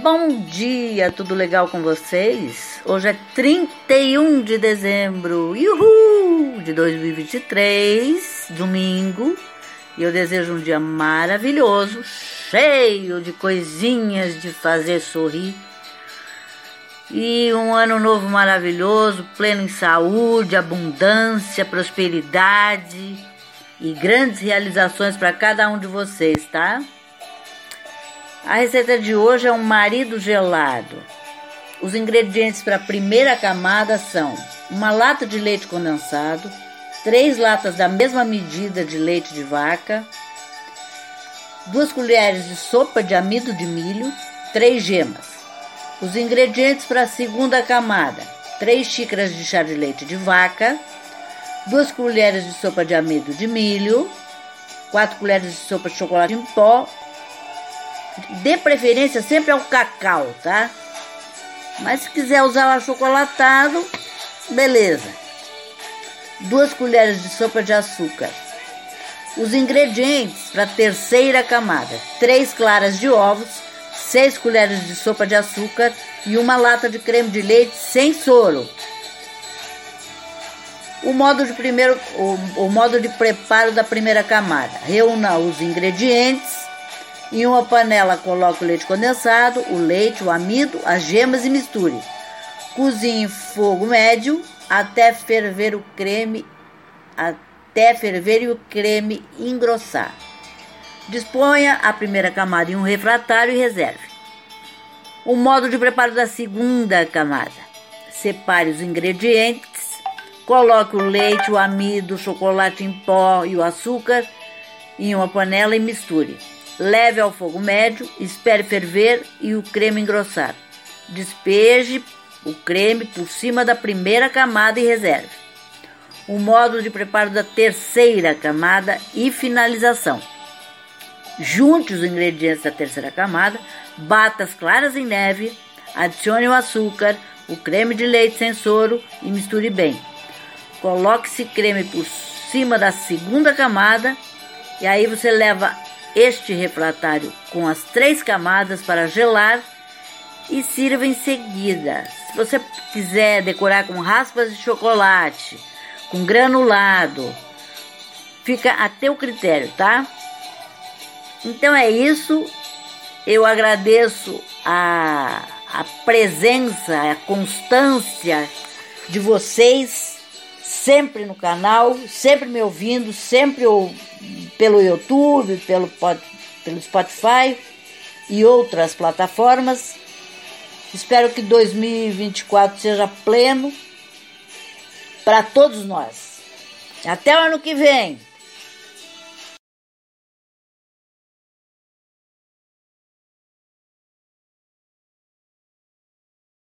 Bom dia, tudo legal com vocês? Hoje é 31 de dezembro, uhul, de 2023, domingo, e eu desejo um dia maravilhoso, cheio de coisinhas de fazer sorrir. E um ano novo maravilhoso, pleno em saúde, abundância, prosperidade e grandes realizações para cada um de vocês, tá? A receita de hoje é um marido gelado. Os ingredientes para a primeira camada são uma lata de leite condensado, três latas da mesma medida de leite de vaca, duas colheres de sopa de amido de milho, três gemas. Os ingredientes para a segunda camada: três xícaras de chá de leite de vaca, duas colheres de sopa de amido de milho, quatro colheres de sopa de chocolate em pó Dê preferência sempre ao cacau, tá? Mas se quiser usar o achocolatado, beleza. Duas colheres de sopa de açúcar. Os ingredientes para a terceira camada: três claras de ovos, seis colheres de sopa de açúcar e uma lata de creme de leite sem soro. O modo de primeiro, o, o modo de preparo da primeira camada: reúna os ingredientes em uma panela, coloque o leite condensado, o leite, o amido, as gemas e misture. Cozinhe em fogo médio até ferver o creme, até ferver e o creme engrossar. Disponha a primeira camada em um refratário e reserve. O modo de preparo da segunda camada. Separe os ingredientes, coloque o leite, o amido, o chocolate em pó e o açúcar em uma panela e misture. Leve ao fogo médio, espere ferver e o creme engrossar. Despeje o creme por cima da primeira camada e reserve. O modo de preparo da terceira camada e finalização. Junte os ingredientes da terceira camada, bata as claras em neve, adicione o açúcar, o creme de leite sem soro e misture bem. Coloque esse creme por cima da segunda camada e aí você leva este refratário com as três camadas para gelar e sirva em seguida. Se você quiser decorar com raspas de chocolate, com granulado, fica a teu critério, tá? Então é isso. Eu agradeço a, a presença, a constância de vocês sempre no canal, sempre me ouvindo, sempre pelo YouTube, pelo, pelo Spotify e outras plataformas. Espero que 2024 seja pleno para todos nós. Até o ano que vem!